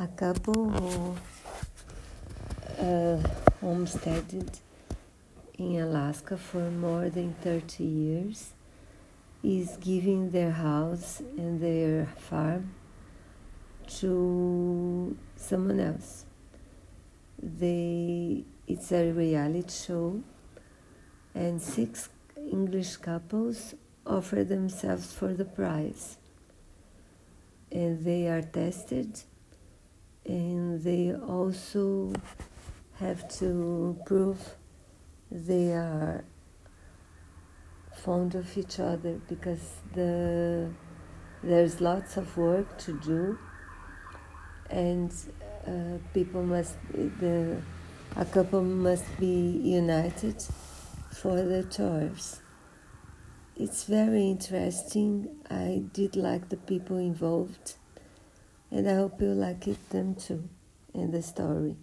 A couple who uh, homesteaded in Alaska for more than 30 years is giving their house and their farm to someone else. They, it's a reality show, and six English couples offer themselves for the prize. And they are tested and they also have to prove they are fond of each other because the there's lots of work to do and uh, people must the a couple must be united for the chores it's very interesting. I did like the people involved and I hope you like it them too in the story.